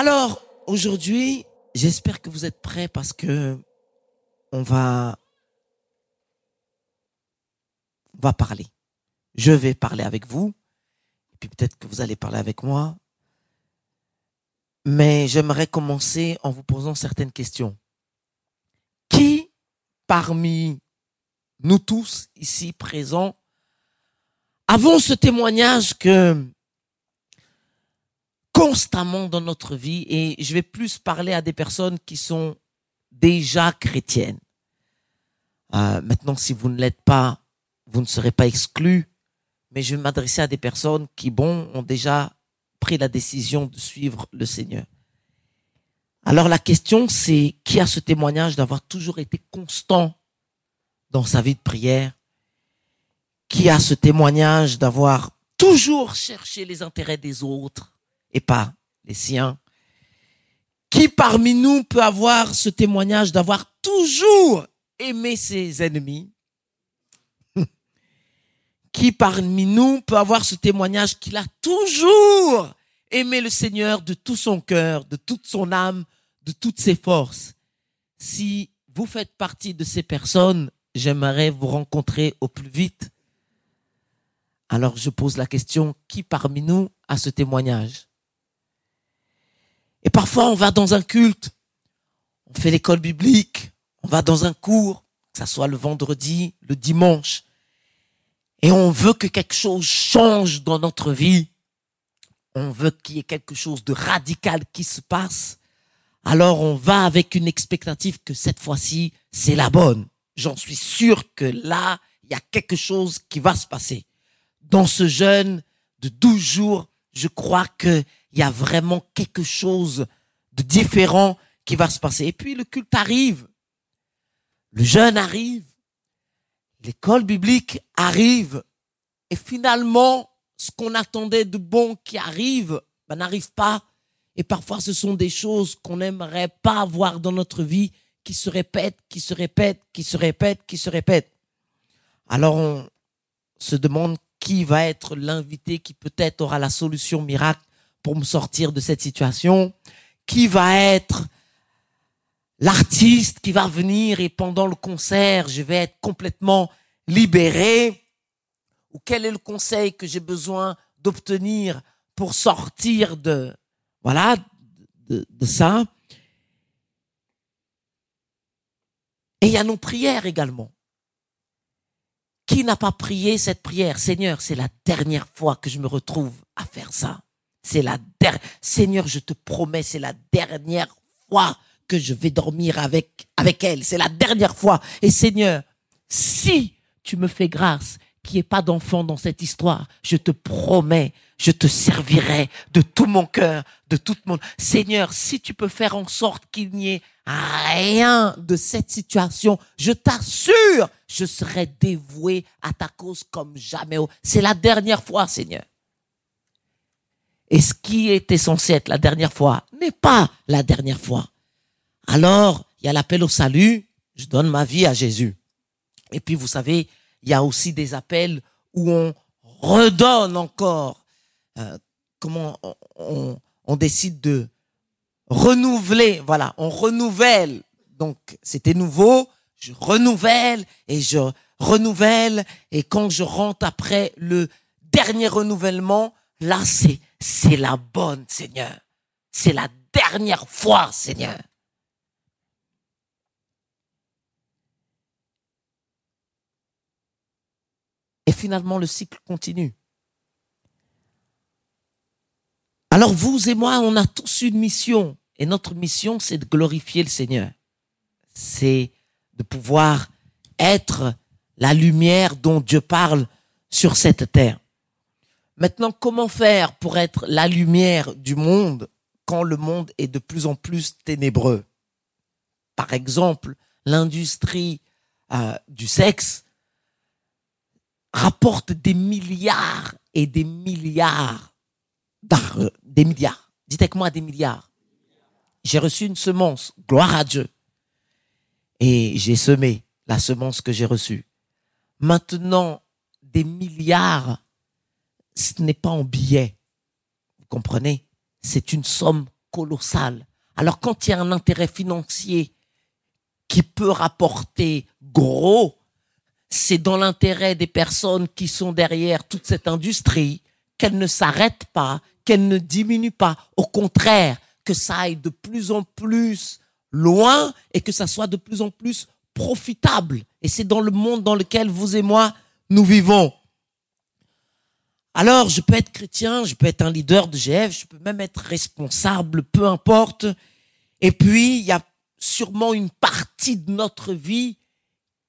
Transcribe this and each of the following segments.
Alors, aujourd'hui, j'espère que vous êtes prêts parce que on va, va parler. Je vais parler avec vous, et puis peut-être que vous allez parler avec moi. Mais j'aimerais commencer en vous posant certaines questions. Qui parmi nous tous ici présents avons ce témoignage que constamment dans notre vie, et je vais plus parler à des personnes qui sont déjà chrétiennes. Euh, maintenant, si vous ne l'êtes pas, vous ne serez pas exclus, mais je vais m'adresser à des personnes qui, bon, ont déjà pris la décision de suivre le Seigneur. Alors la question, c'est qui a ce témoignage d'avoir toujours été constant dans sa vie de prière? Qui a ce témoignage d'avoir toujours cherché les intérêts des autres? Et pas les siens. Qui parmi nous peut avoir ce témoignage d'avoir toujours aimé ses ennemis? Qui parmi nous peut avoir ce témoignage qu'il a toujours aimé le Seigneur de tout son cœur, de toute son âme, de toutes ses forces? Si vous faites partie de ces personnes, j'aimerais vous rencontrer au plus vite. Alors je pose la question, qui parmi nous a ce témoignage? Et parfois on va dans un culte, on fait l'école biblique, on va dans un cours, que ce soit le vendredi, le dimanche, et on veut que quelque chose change dans notre vie. On veut qu'il y ait quelque chose de radical qui se passe. Alors on va avec une expectative que cette fois-ci, c'est la bonne j'en suis sûr que là, il y a quelque chose qui va se passer. Dans ce jeûne de 12 jours, je crois qu'il y a vraiment quelque chose de différent qui va se passer. Et puis le culte arrive, le jeûne arrive, l'école biblique arrive, et finalement, ce qu'on attendait de bon qui arrive, ben, n'arrive pas. Et parfois, ce sont des choses qu'on n'aimerait pas voir dans notre vie qui se répète, qui se répète, qui se répète, qui se répète. Alors on se demande qui va être l'invité qui peut-être aura la solution miracle pour me sortir de cette situation, qui va être l'artiste qui va venir et pendant le concert, je vais être complètement libéré, ou quel est le conseil que j'ai besoin d'obtenir pour sortir de, voilà, de, ça? Et il y a nos prières également. Qui n'a pas prié cette prière? Seigneur, c'est la dernière fois que je me retrouve à faire ça. C'est la dernière. Seigneur, je te promets, c'est la dernière fois que je vais dormir avec, avec elle. C'est la dernière fois. Et Seigneur, si tu me fais grâce qu'il n'y ait pas d'enfant dans cette histoire, je te promets, je te servirai de tout mon cœur, de toute mon... Seigneur, si tu peux faire en sorte qu'il n'y ait rien de cette situation, je t'assure, je serai dévoué à ta cause comme jamais. C'est la dernière fois, Seigneur. Et ce qui était censé être la dernière fois n'est pas la dernière fois. Alors, il y a l'appel au salut, je donne ma vie à Jésus. Et puis, vous savez, il y a aussi des appels où on redonne encore, euh, comment on, on décide de renouveler, voilà, on renouvelle. Donc, c'était nouveau, je renouvelle et je renouvelle. Et quand je rentre après le dernier renouvellement, là, c'est, c'est la bonne, Seigneur. C'est la dernière fois, Seigneur. Et finalement, le cycle continue. Alors vous et moi, on a tous une mission. Et notre mission, c'est de glorifier le Seigneur. C'est de pouvoir être la lumière dont Dieu parle sur cette terre. Maintenant, comment faire pour être la lumière du monde quand le monde est de plus en plus ténébreux? Par exemple, l'industrie euh, du sexe rapporte des milliards et des milliards des milliards. Dites avec moi des milliards. J'ai reçu une semence, gloire à Dieu. Et j'ai semé la semence que j'ai reçue. Maintenant, des milliards, ce n'est pas en billets. Vous comprenez? C'est une somme colossal. Alors quand il y a un intérêt financier qui peut rapporter gros, c'est dans l'intérêt des personnes qui sont derrière toute cette industrie qu'elle ne s'arrête pas, qu'elle ne diminue pas. Au contraire, que ça aille de plus en plus loin et que ça soit de plus en plus profitable. Et c'est dans le monde dans lequel vous et moi, nous vivons. Alors, je peux être chrétien, je peux être un leader de GF, je peux même être responsable, peu importe. Et puis, il y a sûrement une partie de notre vie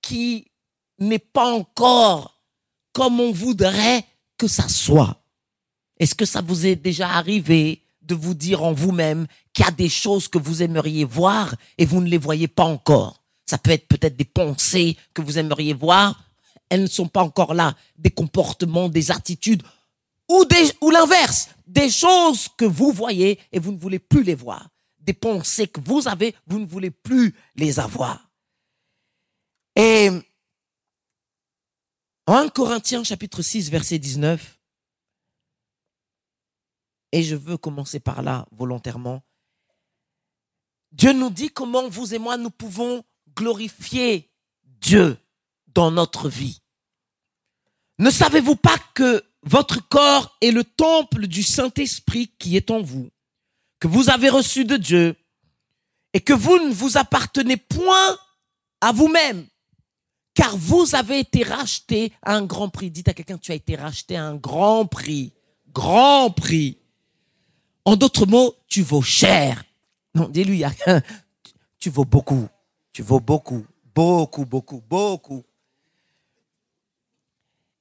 qui n'est pas encore comme on voudrait que ça soit. Est-ce que ça vous est déjà arrivé de vous dire en vous-même qu'il y a des choses que vous aimeriez voir et vous ne les voyez pas encore? Ça peut être peut-être des pensées que vous aimeriez voir, elles ne sont pas encore là, des comportements, des attitudes ou l'inverse, des choses que vous voyez et vous ne voulez plus les voir, des pensées que vous avez, vous ne voulez plus les avoir. Et 1 Corinthiens chapitre 6 verset 19 et je veux commencer par là volontairement. Dieu nous dit comment vous et moi nous pouvons glorifier Dieu dans notre vie. Ne savez-vous pas que votre corps est le temple du Saint-Esprit qui est en vous, que vous avez reçu de Dieu, et que vous ne vous appartenez point à vous-même, car vous avez été racheté à un grand prix. Dites à quelqu'un, tu as été racheté à un grand prix, grand prix. En d'autres mots, tu vaux cher. Non, dis-lui, tu vaux beaucoup. Tu vaux beaucoup, beaucoup, beaucoup, beaucoup.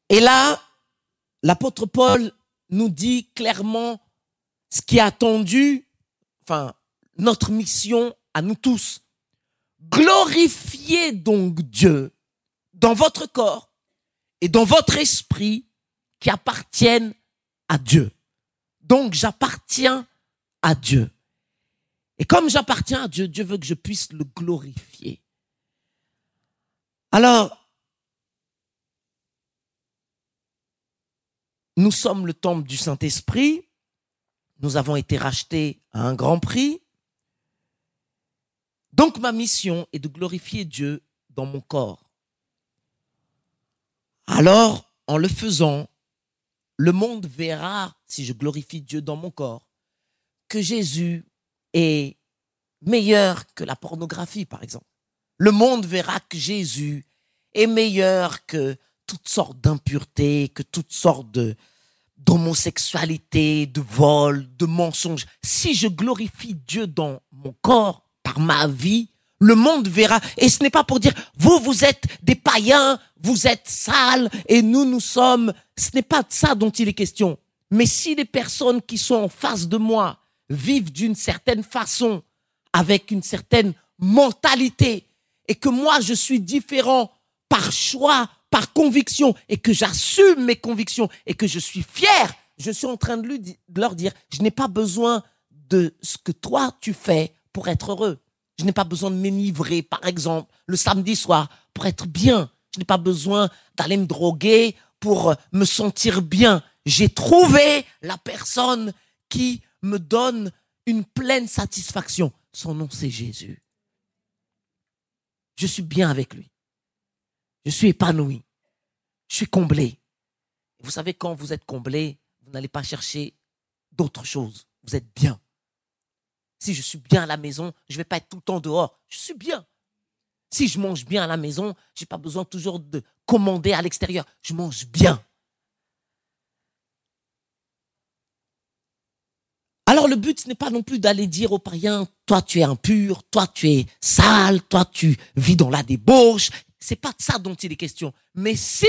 Et là, l'apôtre Paul nous dit clairement ce qui est attendu, enfin, notre mission à nous tous. Glorifiez donc Dieu dans votre corps et dans votre esprit qui appartiennent à Dieu. Donc j'appartiens à Dieu. Et comme j'appartiens à Dieu, Dieu veut que je puisse le glorifier. Alors, nous sommes le temple du Saint-Esprit. Nous avons été rachetés à un grand prix. Donc ma mission est de glorifier Dieu dans mon corps. Alors, en le faisant, le monde verra, si je glorifie Dieu dans mon corps, que Jésus est meilleur que la pornographie, par exemple. Le monde verra que Jésus est meilleur que toutes sortes d'impuretés, que toutes sortes d'homosexualité, de vol, de mensonges. Si je glorifie Dieu dans mon corps, par ma vie, le monde verra. Et ce n'est pas pour dire, vous, vous êtes des païens, vous êtes sales, et nous, nous sommes. Ce n'est pas de ça dont il est question. Mais si les personnes qui sont en face de moi vivent d'une certaine façon, avec une certaine mentalité, et que moi, je suis différent par choix, par conviction, et que j'assume mes convictions, et que je suis fier, je suis en train de, lui, de leur dire, je n'ai pas besoin de ce que toi, tu fais pour être heureux. Je n'ai pas besoin de m'enivrer, par exemple, le samedi soir pour être bien. Je n'ai pas besoin d'aller me droguer pour me sentir bien. J'ai trouvé la personne qui me donne une pleine satisfaction. Son nom, c'est Jésus. Je suis bien avec lui. Je suis épanoui. Je suis comblé. Vous savez, quand vous êtes comblé, vous n'allez pas chercher d'autres choses. Vous êtes bien. Si je suis bien à la maison, je ne vais pas être tout le temps dehors. Je suis bien. Si je mange bien à la maison, je n'ai pas besoin toujours de commander à l'extérieur. Je mange bien. Alors le but, ce n'est pas non plus d'aller dire aux païens, toi tu es impur, toi tu es sale, toi tu vis dans la débauche. C'est pas de ça dont il est question. Mais si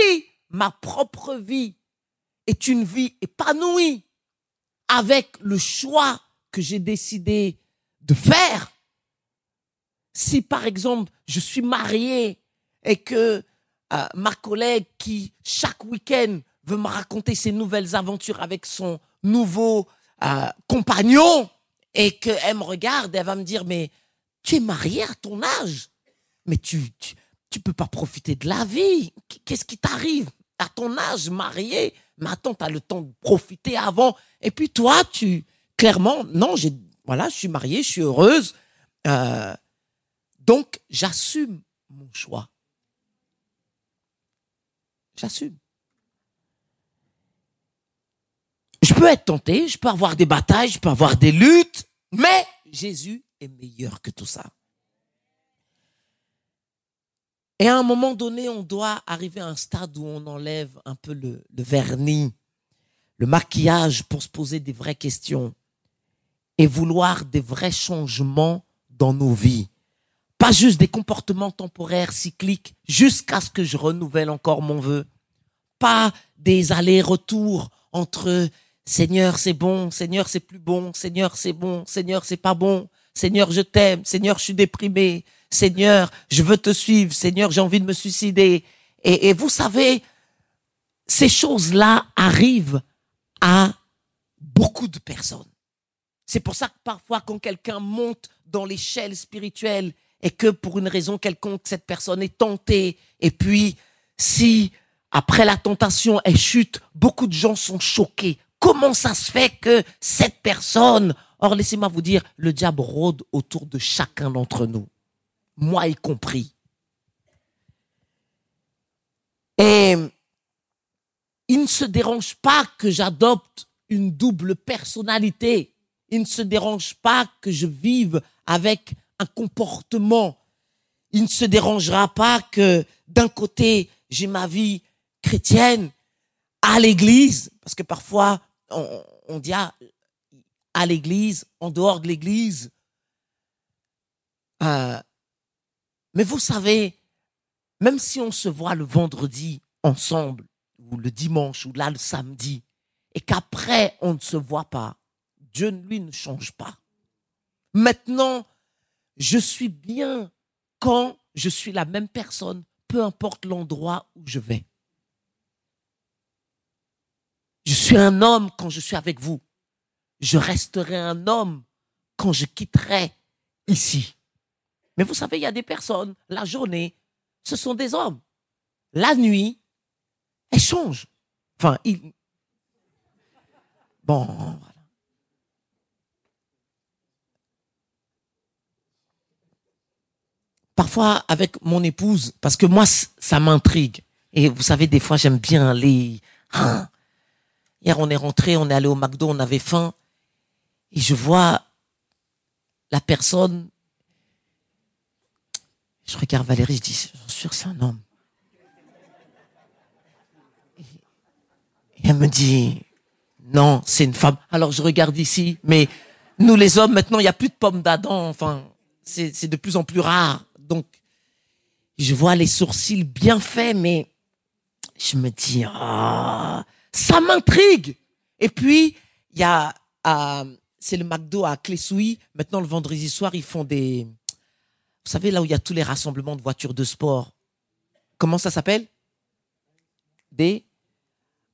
ma propre vie est une vie épanouie avec le choix que j'ai décidé de faire. Si par exemple je suis marié et que euh, ma collègue qui chaque week-end veut me raconter ses nouvelles aventures avec son nouveau euh, compagnon et qu'elle me regarde, elle va me dire mais tu es marié à ton âge, mais tu, tu tu peux pas profiter de la vie. Qu'est-ce qui t'arrive? À ton âge marié attends, tu as le temps de profiter avant. Et puis toi, tu clairement non, j'ai Voilà, je suis mariée, je suis heureuse. Euh, donc, j'assume mon choix. J'assume. Je peux être tenté, je peux avoir des batailles, je peux avoir des luttes, mais Jésus est meilleur que tout ça. Et à un moment donné, on doit arriver à un stade où on enlève un peu le, vernis, le maquillage pour se poser des vraies questions et vouloir des vrais changements dans nos vies. Pas juste des comportements temporaires, cycliques, jusqu'à ce que je renouvelle encore mon vœu. Pas des allers-retours entre Seigneur, c'est bon, Seigneur, c'est plus bon, Seigneur, c'est bon, Seigneur, c'est pas bon, Seigneur, je t'aime, Seigneur, je suis déprimé, Seigneur, je veux te suivre, Seigneur, j'ai envie de me suicider. Et, vous savez, ces choses-là arrivent à beaucoup de personnes. C'est pour ça que parfois, quand quelqu'un monte dans l'échelle spirituelle et que pour une raison quelconque, cette personne est tentée, et puis si après la tentation, elle chute, beaucoup de gens sont choqués. Comment ça se fait que cette personne, or laissez-moi vous dire, le diable rôde autour de chacun d'entre nous moi y compris. Et il ne se dérange pas que j'adopte une double personnalité. Il ne se dérange pas que je vive avec un comportement. Il ne se dérangera pas que d'un côté, j'ai ma vie chrétienne à l'église, parce que parfois on, dit à, l'église, en dehors de l'église, euh, mais vous savez, même si on se voit le vendredi ensemble, ou le dimanche, ou là le samedi, et qu'après on ne se voit pas, Dieu, lui, ne change pas. Maintenant, je suis bien quand je suis la même personne, peu importe l'endroit où je vais. Je suis un homme quand je suis avec vous. Je resterai un homme quand je quitterai ici. Mais vous savez, il y a des personnes, la journée, ce sont des hommes. La nuit, elles changent. Enfin, il... Bon, voilà. Parfois, avec mon épouse, parce que moi, ça m'intrigue. Et vous savez, des fois, j'aime bien aller... Hein. Hier, on est rentré, on est allé au McDo, on avait faim. Et je vois la personne je regarde Valérie, je dis, suis sûr c'est un homme. Et elle me dit, non, c'est une femme. Alors je regarde ici, mais nous les hommes, maintenant, il n'y a plus de pommes d'Adam. Enfin, c'est de plus en plus rare. Donc, je vois les sourcils bien faits, mais je me dis, ah, ça m'intrigue. Et puis, il y a, euh, c'est le McDo à Clessouille. Maintenant, le vendredi soir, ils font des, vous savez, là où il y a tous les rassemblements de voitures de sport, comment ça s'appelle? Des.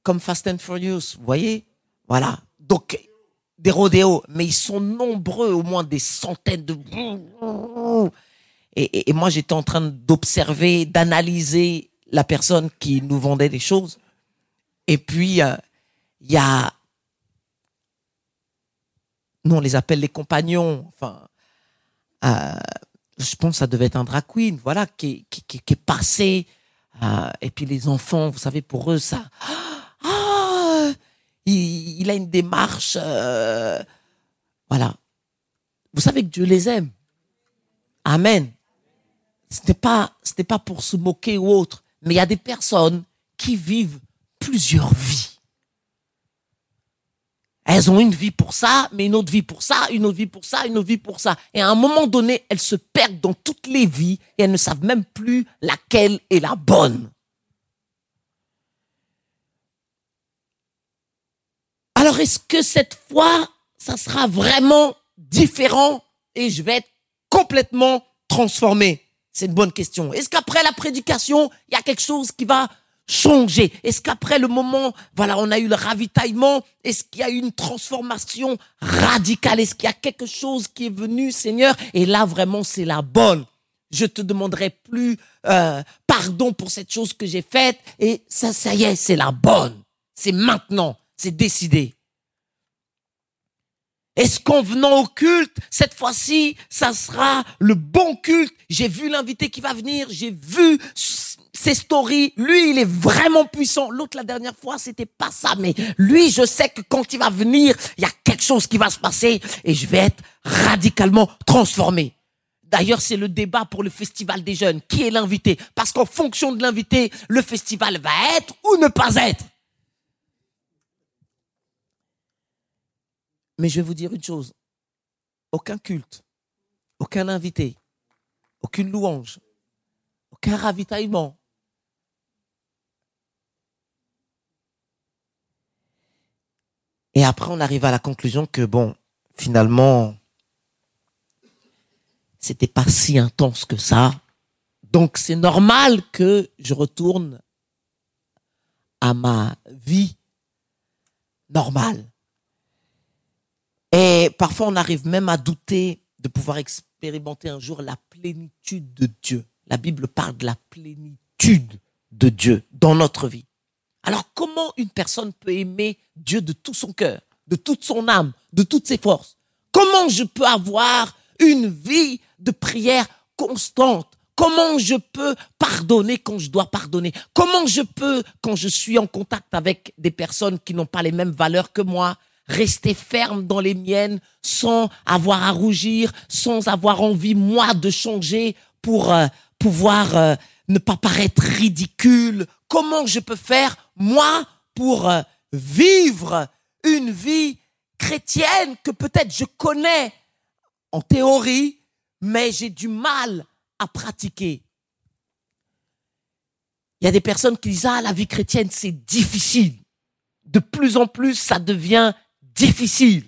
Comme Fast and Furious, vous voyez? Voilà. Donc, des rodéos, mais ils sont nombreux, au moins des centaines de. Et, et, moi, j'étais en train d'observer, d'analyser la personne qui nous vendait des choses. Et puis, euh, il y a. Nous, on les appelle les compagnons. Enfin. Euh, je pense que ça devait être un drag queen, voilà, qui, qui, qui, est passé. Euh, et puis les enfants, vous savez, pour eux, ça, ah, il, il, a une démarche, euh, voilà. Vous savez que Dieu les aime. Amen. Pas, ce n'est pas pour se moquer ou autre, mais il y a des personnes qui vivent plusieurs vies. Elles ont une vie pour ça, mais une autre vie pour ça, une autre vie pour ça, une autre vie pour ça. Et à un moment donné, elles se perdent dans toutes les vies et elles ne savent même plus laquelle est la bonne. Alors est-ce que cette fois, ça sera vraiment différent et je vais être complètement transformé? C'est une bonne question. Est-ce qu'après la prédication, il y a quelque chose qui va changer Est-ce qu'après le moment, voilà, on a eu le ravitaillement, est-ce qu'il y a eu une transformation radicale? Est-ce qu'il y a quelque chose qui est venu, Seigneur? Et là, vraiment, c'est la bonne. Je te demanderai plus euh, pardon pour cette chose que j'ai faite. Et ça, ça y est, c'est la bonne. C'est maintenant. C'est décidé. Est-ce qu'en venant au culte, cette fois-ci, ça sera le bon culte? J'ai vu l'invité qui va venir, j'ai vu ses stories. Lui, il est vraiment puissant. L'autre, la dernière fois, c'était pas ça. Mais lui, je sais que quand il va venir, il y a quelque chose qui va se passer et je vais être radicalement transformé. D'ailleurs, c'est le débat pour le festival des jeunes. Qui est l'invité? Parce qu'en fonction de l'invité, le festival va être ou ne pas être. Mais je vais vous dire une chose. Aucun culte, aucun invité, aucune louange, aucun ravitaillement. Et après, on arrive à la conclusion que, bon, finalement, c'était pas si intense que ça. Donc, c'est normal que je retourne à ma vie normale. Et parfois, on arrive même à douter de pouvoir expérimenter un jour la plénitude de Dieu. La Bible parle de la plénitude de Dieu dans notre vie. Alors, comment une personne peut aimer Dieu de tout son cœur, de toute son âme, de toutes ses forces? Comment je peux avoir une vie de prière constante? Comment je peux pardonner quand je dois pardonner? Comment je peux, quand je suis en contact avec des personnes qui n'ont pas les mêmes valeurs que moi, rester ferme dans les miennes sans avoir à rougir, sans avoir envie, moi, de changer pour euh, pouvoir euh, ne pas paraître ridicule Comment je peux faire, moi, pour euh, vivre une vie chrétienne que peut-être je connais en théorie, mais j'ai du mal à pratiquer? Il y a des personnes qui disent, ah, la vie chrétienne, c'est difficile. De plus en plus, ça devient difficile.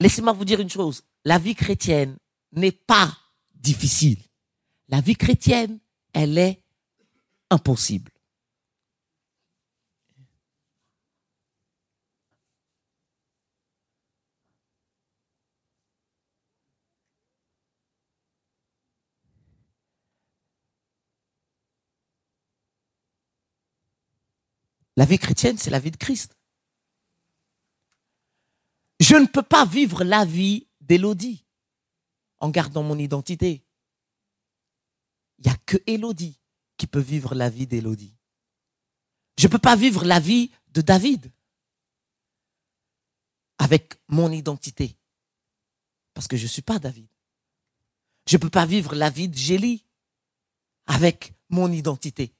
Laissez-moi vous dire une chose. La vie chrétienne n'est pas difficile. La vie chrétienne, elle est impossible. La vie chrétienne, c'est la vie de Christ. Je ne peux pas vivre la vie d'Élodie en gardant mon identité. Il n'y a que Élodie qui peut vivre la vie d'Élodie. Je ne peux pas vivre la vie de David avec mon identité. Parce que je ne suis pas David. Je ne peux pas vivre la vie de Gélie avec mon identité.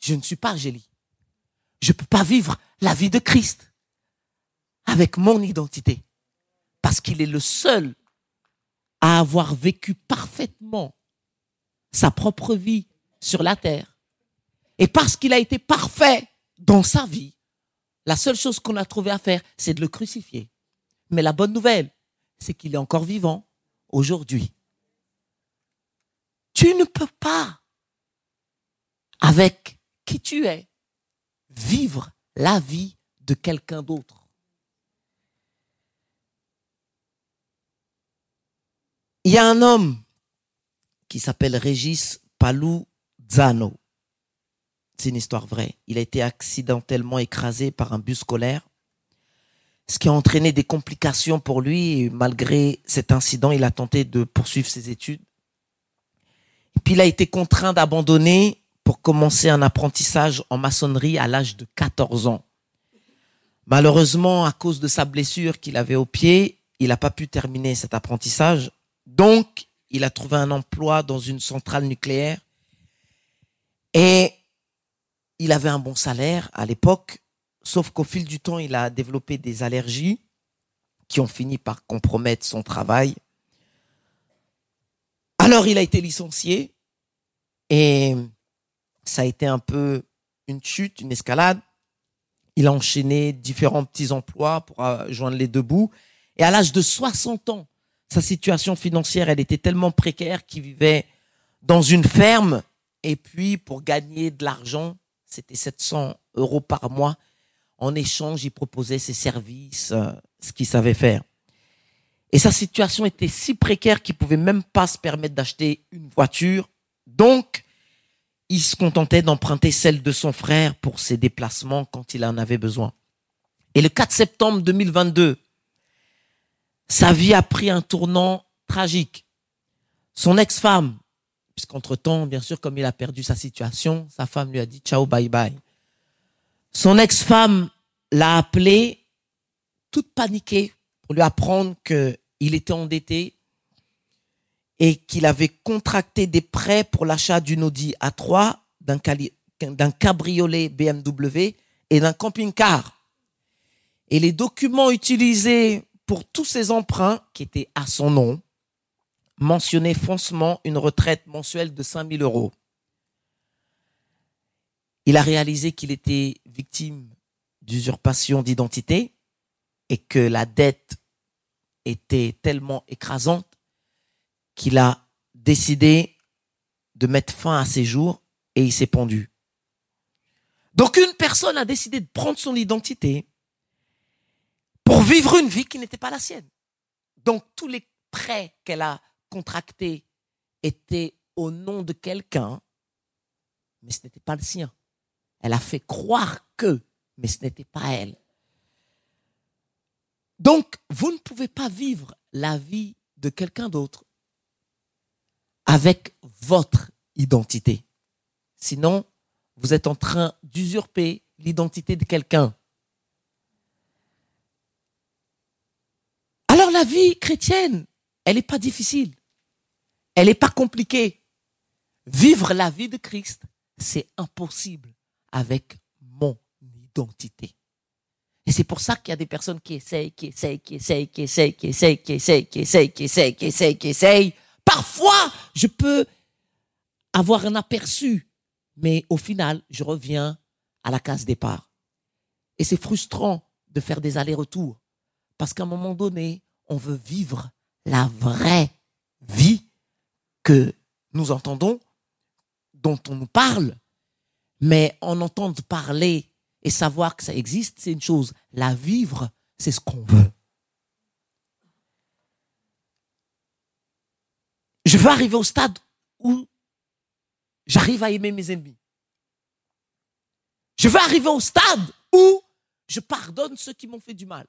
Je ne suis pas Gélie. Je ne peux pas vivre la vie de Christ avec mon identité. Parce qu'il est le seul à avoir vécu parfaitement sa propre vie sur la terre. Et parce qu'il a été parfait dans sa vie, la seule chose qu'on a trouvé à faire, c'est de le crucifier. Mais la bonne nouvelle, c'est qu'il est encore vivant aujourd'hui. Tu ne peux pas, avec qui tu es, vivre la vie de quelqu'un d'autre. Il y a un homme qui s'appelle Régis Zano. C'est une histoire vraie. Il a été accidentellement écrasé par un bus scolaire, ce qui a entraîné des complications pour lui. Malgré cet incident, il a tenté de poursuivre ses études. Puis il a été contraint d'abandonner pour commencer un apprentissage en maçonnerie à l'âge de 14 ans. Malheureusement, à cause de sa blessure qu'il avait au pied, il n'a pas pu terminer cet apprentissage donc, il a trouvé un emploi dans une centrale nucléaire et il avait un bon salaire à l'époque, sauf qu'au fil du temps, il a développé des allergies qui ont fini par compromettre son travail. Alors, il a été licencié et ça a été un peu une chute, une escalade. Il a enchaîné différents petits emplois pour joindre les deux bouts. Et à l'âge de 60 ans, sa situation financière, elle était tellement précaire qu'il vivait dans une ferme et puis pour gagner de l'argent, c'était 700 euros par mois. En échange, il proposait ses services, euh, ce qu'il savait faire. Et sa situation était si précaire qu'il pouvait même pas se permettre d'acheter une voiture. Donc, il se contentait d'emprunter celle de son frère pour ses déplacements quand il en avait besoin. Et le 4 septembre 2022, sa vie a pris un tournant tragique. Son ex-femme, puisqu'entre-temps, bien sûr, comme il a perdu sa situation, sa femme lui a dit ciao, bye bye. Son ex-femme l'a appelé toute paniquée pour lui apprendre qu'il était endetté et qu'il avait contracté des prêts pour l'achat d'une Audi A3, d'un cabriolet BMW et d'un camping-car. Et les documents utilisés pour tous ces emprunts, qui étaient à son nom, mentionnaient foncement une retraite mensuelle de 5000 euros. Il a réalisé qu'il était victime d'usurpation d'identité et que la dette était tellement écrasante qu'il a décidé de mettre fin à ses jours et il s'est pendu. Donc une personne a décidé de prendre son identité pour vivre une vie qui n'était pas la sienne. Donc tous les prêts qu'elle a contractés étaient au nom de quelqu'un, mais ce n'était pas le sien. Elle a fait croire que, mais ce n'était pas elle. Donc, vous ne pouvez pas vivre la vie de quelqu'un d'autre avec votre identité. Sinon, vous êtes en train d'usurper l'identité de quelqu'un. Alors la vie chrétienne, elle n'est pas difficile. Elle n'est pas compliquée. Vivre la vie de Christ, c'est impossible avec mon identité. Et c'est pour ça qu'il y a des personnes qui essayent, qui essayent, qui essayent, qui essayent, qui essayent, qui essayent, qui essayent, qui essayent, qui essayent, qui essayent. Parfois, je peux avoir un aperçu, mais au final, je reviens à la case départ. Et c'est frustrant de faire des allers-retours, parce qu'à un moment donné, on veut vivre la vraie vie que nous entendons, dont on nous parle, mais en entendre parler et savoir que ça existe, c'est une chose. La vivre, c'est ce qu'on veut. Je veux arriver au stade où j'arrive à aimer mes ennemis. Je veux arriver au stade où je pardonne ceux qui m'ont fait du mal.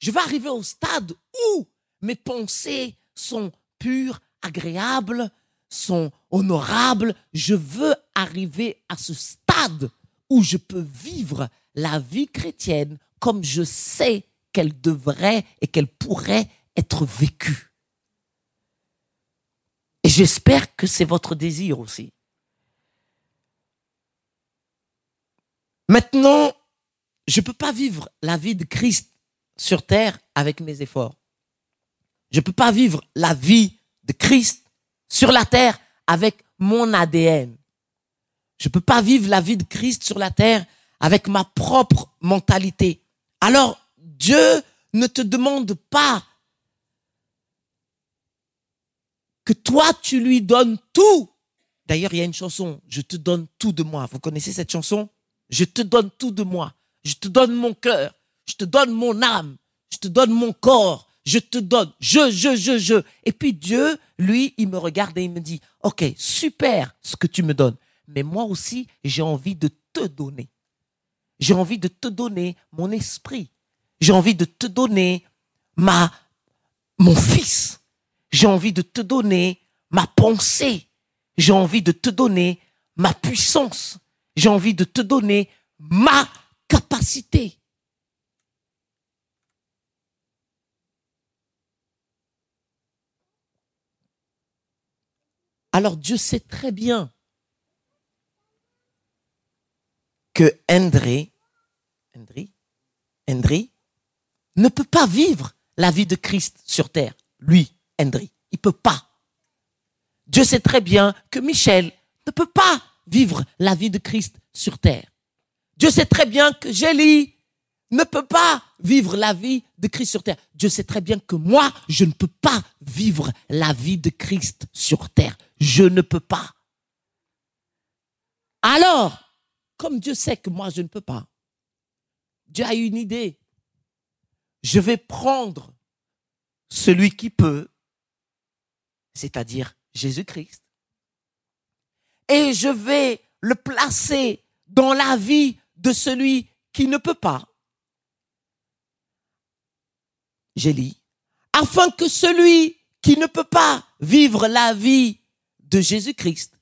Je veux arriver au stade où mes pensées sont pures, agréables, sont honorables. Je veux arriver à ce stade où je peux vivre la vie chrétienne comme je sais qu'elle devrait et qu'elle pourrait être vécue. Et j'espère que c'est votre désir aussi. Maintenant, je ne peux pas vivre la vie de Christ sur terre avec mes efforts. Je ne peux pas vivre la vie de Christ sur la terre avec mon ADN. Je ne peux pas vivre la vie de Christ sur la terre avec ma propre mentalité. Alors, Dieu ne te demande pas que toi, tu lui donnes tout. D'ailleurs, il y a une chanson, Je te donne tout de moi. Vous connaissez cette chanson Je te donne tout de moi. Je te donne mon cœur. Je te donne mon âme. Je te donne mon corps. Je te donne. Je, je, je, je. Et puis Dieu, lui, il me regarde et il me dit, OK, super ce que tu me donnes mais moi aussi, j'ai envie de te donner. J'ai envie de te donner mon esprit. J'ai envie de te donner ma, mon fils. J'ai envie de te donner ma pensée. J'ai envie de te donner ma puissance. J'ai envie de te donner ma capacité. Alors Dieu sait très bien que Hendry, Hendry, Hendry ne peut pas vivre la vie de Christ sur terre. Lui, Hendry, il peut pas. Dieu sait très bien que Michel ne peut pas vivre la vie de Christ sur terre. Dieu sait très bien que Gélie ne peut pas vivre la vie de Christ sur terre. Dieu sait très bien que moi, je ne peux pas vivre la vie de Christ sur terre. Je ne peux pas. Alors, comme Dieu sait que moi, je ne peux pas, Dieu a une idée. Je vais prendre celui qui peut, c'est-à-dire Jésus-Christ, et je vais le placer dans la vie de celui qui ne peut pas. J'ai afin que celui qui ne peut pas vivre la vie de Jésus-Christ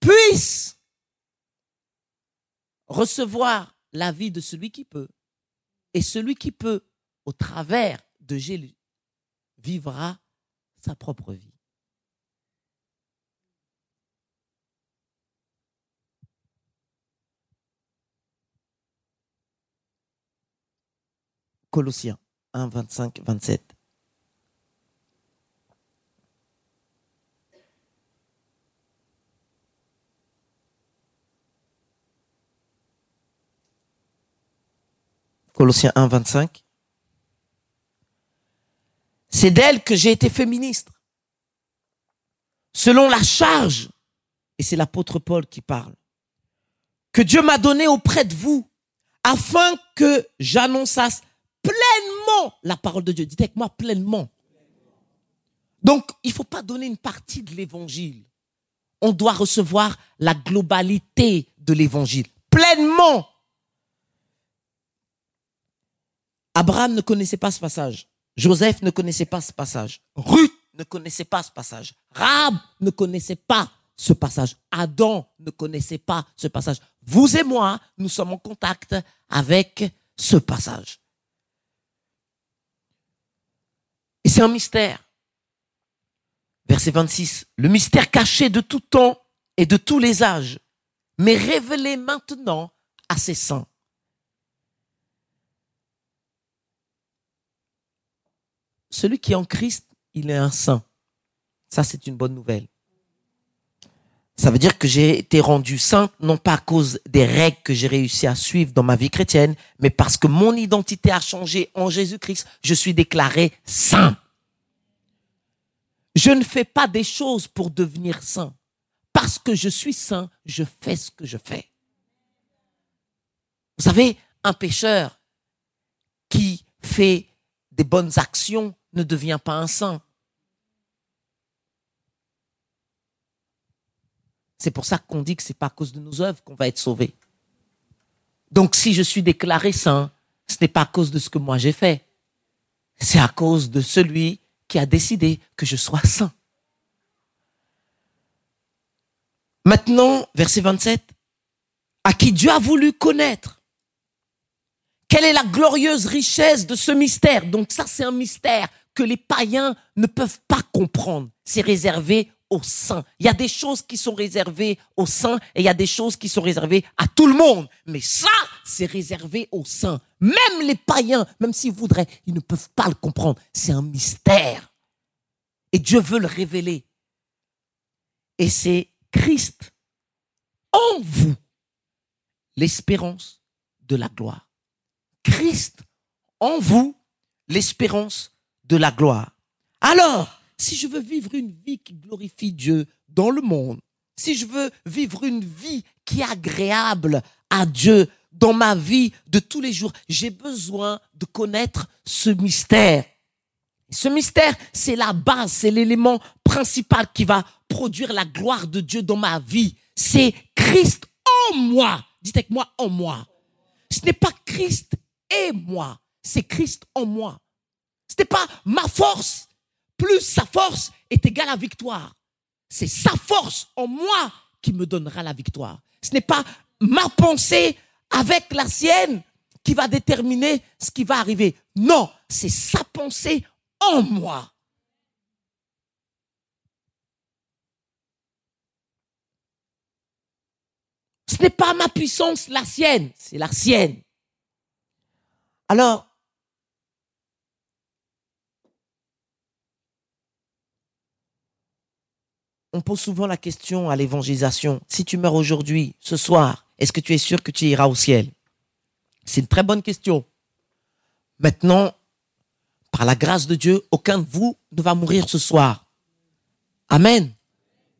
puisse recevoir la vie de celui qui peut. Et celui qui peut, au travers de Jésus, vivra sa propre vie. Colossiens 1, 25, 27. Colossiens 1, 25. C'est d'elle que j'ai été fait ministre. Selon la charge, et c'est l'apôtre Paul qui parle, que Dieu m'a donné auprès de vous, afin que j'annonçasse pleinement la parole de Dieu. Dites avec moi pleinement. Donc, il ne faut pas donner une partie de l'évangile. On doit recevoir la globalité de l'évangile. Pleinement. Abraham ne connaissait pas ce passage. Joseph ne connaissait pas ce passage. Ruth ne connaissait pas ce passage. Rab ne connaissait pas ce passage. Adam ne connaissait pas ce passage. Vous et moi, nous sommes en contact avec ce passage. Et c'est un mystère. Verset 26. Le mystère caché de tout temps et de tous les âges, mais révélé maintenant à ses saints. Celui qui est en Christ, il est un saint. Ça, c'est une bonne nouvelle. Ça veut dire que j'ai été rendu saint, non pas à cause des règles que j'ai réussi à suivre dans ma vie chrétienne, mais parce que mon identité a changé en Jésus-Christ, je suis déclaré saint. Je ne fais pas des choses pour devenir saint. Parce que je suis saint, je fais ce que je fais. Vous savez, un pécheur qui fait des bonnes actions ne devient pas un saint. C'est pour ça qu'on dit que c'est pas à cause de nos œuvres qu'on va être sauvé. Donc si je suis déclaré saint, ce n'est pas à cause de ce que moi j'ai fait. C'est à cause de celui qui a décidé que je sois saint. Maintenant, verset 27, à qui Dieu a voulu connaître. Quelle est la glorieuse richesse de ce mystère? Donc ça, c'est un mystère que les païens ne peuvent pas comprendre. C'est réservé aux saints. Il y a des choses qui sont réservées aux saints et il y a des choses qui sont réservées à tout le monde. Mais ça, c'est réservé aux saints. Même les païens, même s'ils voudraient, ils ne peuvent pas le comprendre. C'est un mystère. Et Dieu veut le révéler. Et c'est Christ en vous, l'espérance de la gloire. Christ en vous, l'espérance de la gloire. Alors, si je veux vivre une vie qui glorifie Dieu dans le monde, si je veux vivre une vie qui est agréable à Dieu dans ma vie de tous les jours, j'ai besoin de connaître ce mystère. Ce mystère, c'est la base, c'est l'élément principal qui va produire la gloire de Dieu dans ma vie. C'est Christ en moi. Dites avec moi en moi. Ce n'est pas Christ et moi, c'est Christ en moi. Ce n'est pas ma force, plus sa force est égale à victoire. C'est sa force en moi qui me donnera la victoire. Ce n'est pas ma pensée avec la sienne qui va déterminer ce qui va arriver. Non, c'est sa pensée en moi. Ce n'est pas ma puissance la sienne, c'est la sienne. Alors, on pose souvent la question à l'évangélisation, si tu meurs aujourd'hui, ce soir, est-ce que tu es sûr que tu iras au ciel? C'est une très bonne question. Maintenant, par la grâce de Dieu, aucun de vous ne va mourir ce soir. Amen.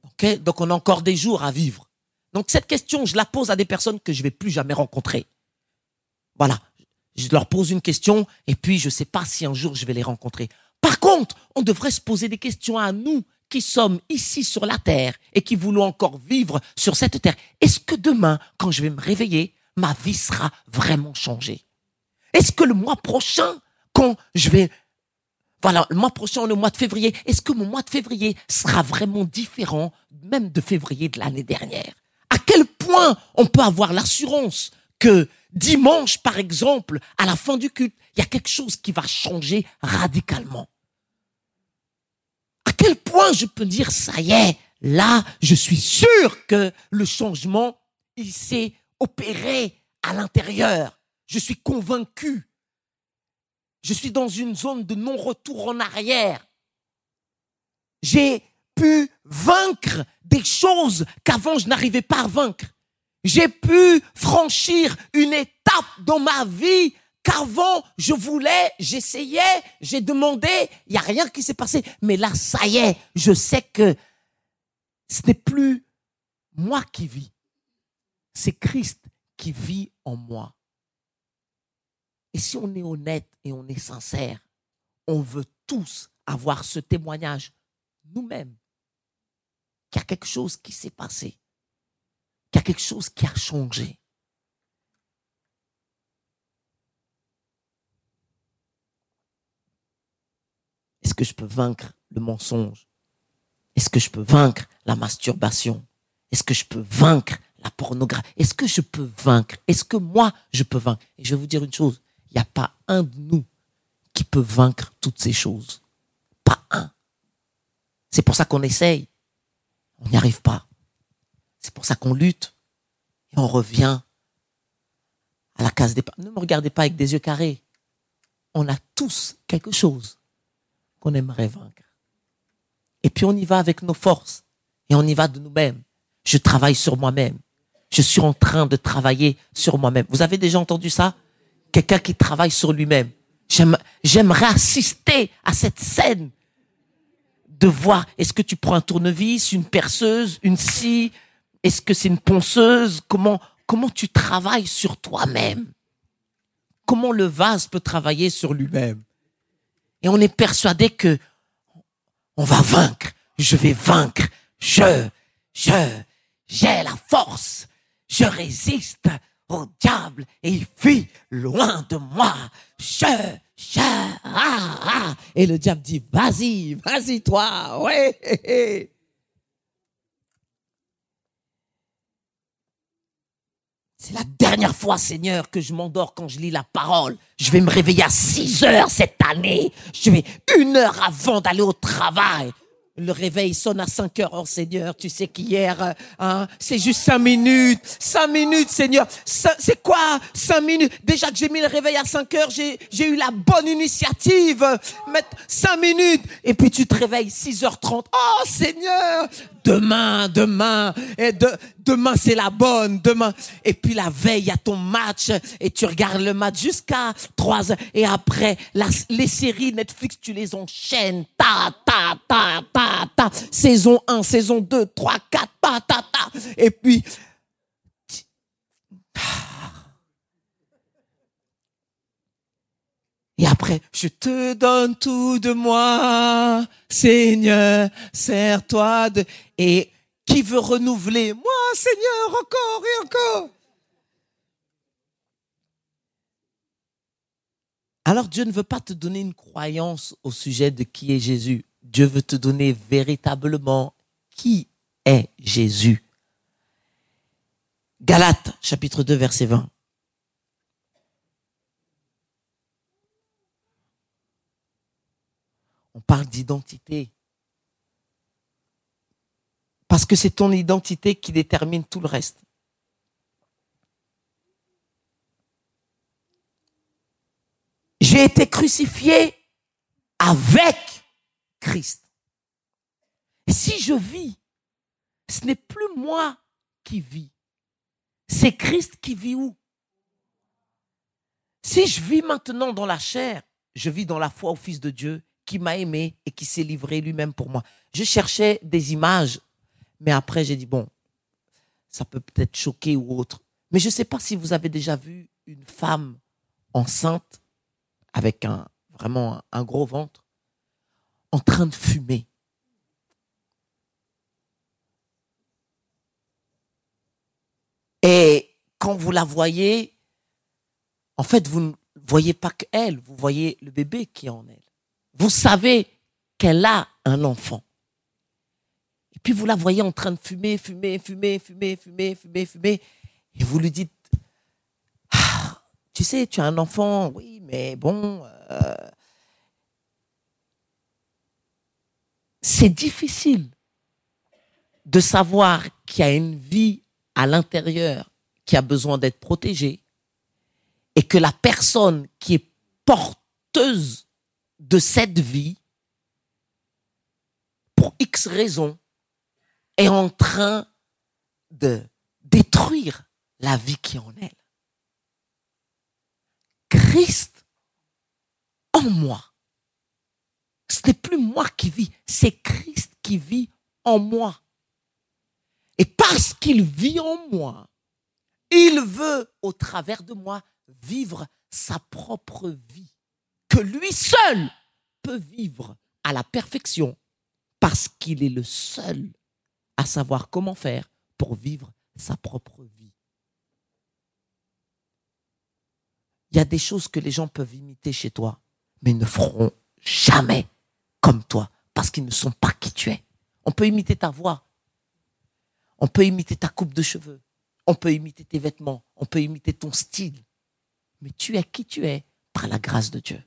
Ok? Donc on a encore des jours à vivre. Donc cette question, je la pose à des personnes que je vais plus jamais rencontrer. Voilà. Je leur pose une question et puis je ne sais pas si un jour je vais les rencontrer. Par contre, on devrait se poser des questions à nous qui sommes ici sur la terre et qui voulons encore vivre sur cette terre, est-ce que demain, quand je vais me réveiller, ma vie sera vraiment changée? Est-ce que le mois prochain, quand je vais voilà, le mois prochain, au mois de février. Est-ce que mon mois de février sera vraiment différent même de février de l'année dernière? À quel point on peut avoir l'assurance que dimanche, par exemple, à la fin du culte, il y a quelque chose qui va changer radicalement? Quel point je peux dire, ça y est, là, je suis sûr que le changement, il s'est opéré à l'intérieur. Je suis convaincu. Je suis dans une zone de non-retour en arrière. J'ai pu vaincre des choses qu'avant je n'arrivais pas à vaincre. J'ai pu franchir une étape dans ma vie qu'avant je voulais, j'essayais, j'ai demandé, il n'y a rien qui s'est passé. Mais là, ça y est, je sais que ce n'est plus moi qui vis, c'est Christ qui vit en moi. Et si on est honnête et on est sincère, on veut tous avoir ce témoignage nous-mêmes qu'il y a quelque chose qui s'est passé, qu'il y a quelque chose qui a changé. Que je peux vaincre le mensonge? Est-ce que je peux vaincre la masturbation? Est-ce que je peux vaincre la pornographie? Est-ce que je peux vaincre? Est-ce que moi, je peux vaincre? Et je vais vous dire une chose, il n'y a pas un de nous qui peut vaincre toutes ces choses. Pas un. C'est pour ça qu'on essaye. On n'y arrive pas. C'est pour ça qu'on lutte. Et on revient à la case des... Ne me regardez pas avec des yeux carrés. On a tous quelque chose qu'on aimerait vaincre. Et puis on y va avec nos forces. Et on y va de nous-mêmes. Je travaille sur moi-même. Je suis en train de travailler sur moi-même. Vous avez déjà entendu ça? Quelqu'un qui travaille sur lui-même. J'aimerais assister à cette scène de voir, est-ce que tu prends un tournevis, une perceuse, une scie, est-ce que c'est une ponceuse, comment, comment tu travailles sur toi-même? Comment le vase peut travailler sur lui-même? Et on est persuadé que on va vaincre, je vais vaincre, je, je, j'ai la force, je résiste au diable et il fuit loin de moi. Je, ah, ah. Et le diable dit, vas-y, vas-y toi, ouais. C'est la dernière fois, Seigneur, que je m'endors quand je lis la parole. Je vais me réveiller à 6 heures cette année. Je vais une heure avant d'aller au travail. Le réveil sonne à 5 heures. Oh Seigneur, tu sais qu'hier, hein, c'est juste 5 minutes. 5 minutes, Seigneur. C'est quoi? 5 minutes Déjà que j'ai mis le réveil à 5 heures, j'ai eu la bonne initiative. Mettre 5 minutes. Et puis tu te réveilles 6h30. Oh Seigneur Demain, demain. Et de, demain, c'est la bonne. Demain. Et puis la veille, il y a ton match. Et tu regardes le match jusqu'à 3 heures. Et après, les séries Netflix, tu les enchaînes. Ta, ta, ta, ta saison 1, saison 2, 3, 4, ta, ta, ta. Et puis, Et après, je te donne tout de moi, Seigneur, sers-toi de... Et qui veut renouveler Moi, Seigneur, encore et encore. Alors Dieu ne veut pas te donner une croyance au sujet de qui est Jésus. Dieu veut te donner véritablement qui est Jésus. Galates chapitre 2 verset 20. Parle d'identité. Parce que c'est ton identité qui détermine tout le reste. J'ai été crucifié avec Christ. Si je vis, ce n'est plus moi qui vis, c'est Christ qui vit où? Si je vis maintenant dans la chair, je vis dans la foi au Fils de Dieu qui m'a aimé et qui s'est livré lui-même pour moi. Je cherchais des images, mais après j'ai dit, bon, ça peut peut-être choquer ou autre. Mais je ne sais pas si vous avez déjà vu une femme enceinte avec un, vraiment un gros ventre en train de fumer. Et quand vous la voyez, en fait, vous ne voyez pas qu'elle, vous voyez le bébé qui est en elle. Vous savez qu'elle a un enfant. Et puis vous la voyez en train de fumer, fumer, fumer, fumer, fumer, fumer, fumer. Et vous lui dites, ah, tu sais, tu as un enfant, oui, mais bon, euh, c'est difficile de savoir qu'il y a une vie à l'intérieur qui a besoin d'être protégée et que la personne qui est porteuse de cette vie, pour X raisons, est en train de détruire la vie qui est en elle. Christ en moi. Ce n'est plus moi qui vis, c'est Christ qui vit en moi. Et parce qu'il vit en moi, il veut, au travers de moi, vivre sa propre vie, lui seul peut vivre à la perfection, parce qu'il est le seul à savoir comment faire pour vivre sa propre vie. Il y a des choses que les gens peuvent imiter chez toi, mais ne feront jamais comme toi, parce qu'ils ne sont pas qui tu es. On peut imiter ta voix, on peut imiter ta coupe de cheveux, on peut imiter tes vêtements, on peut imiter ton style, mais tu es qui tu es par la grâce de Dieu.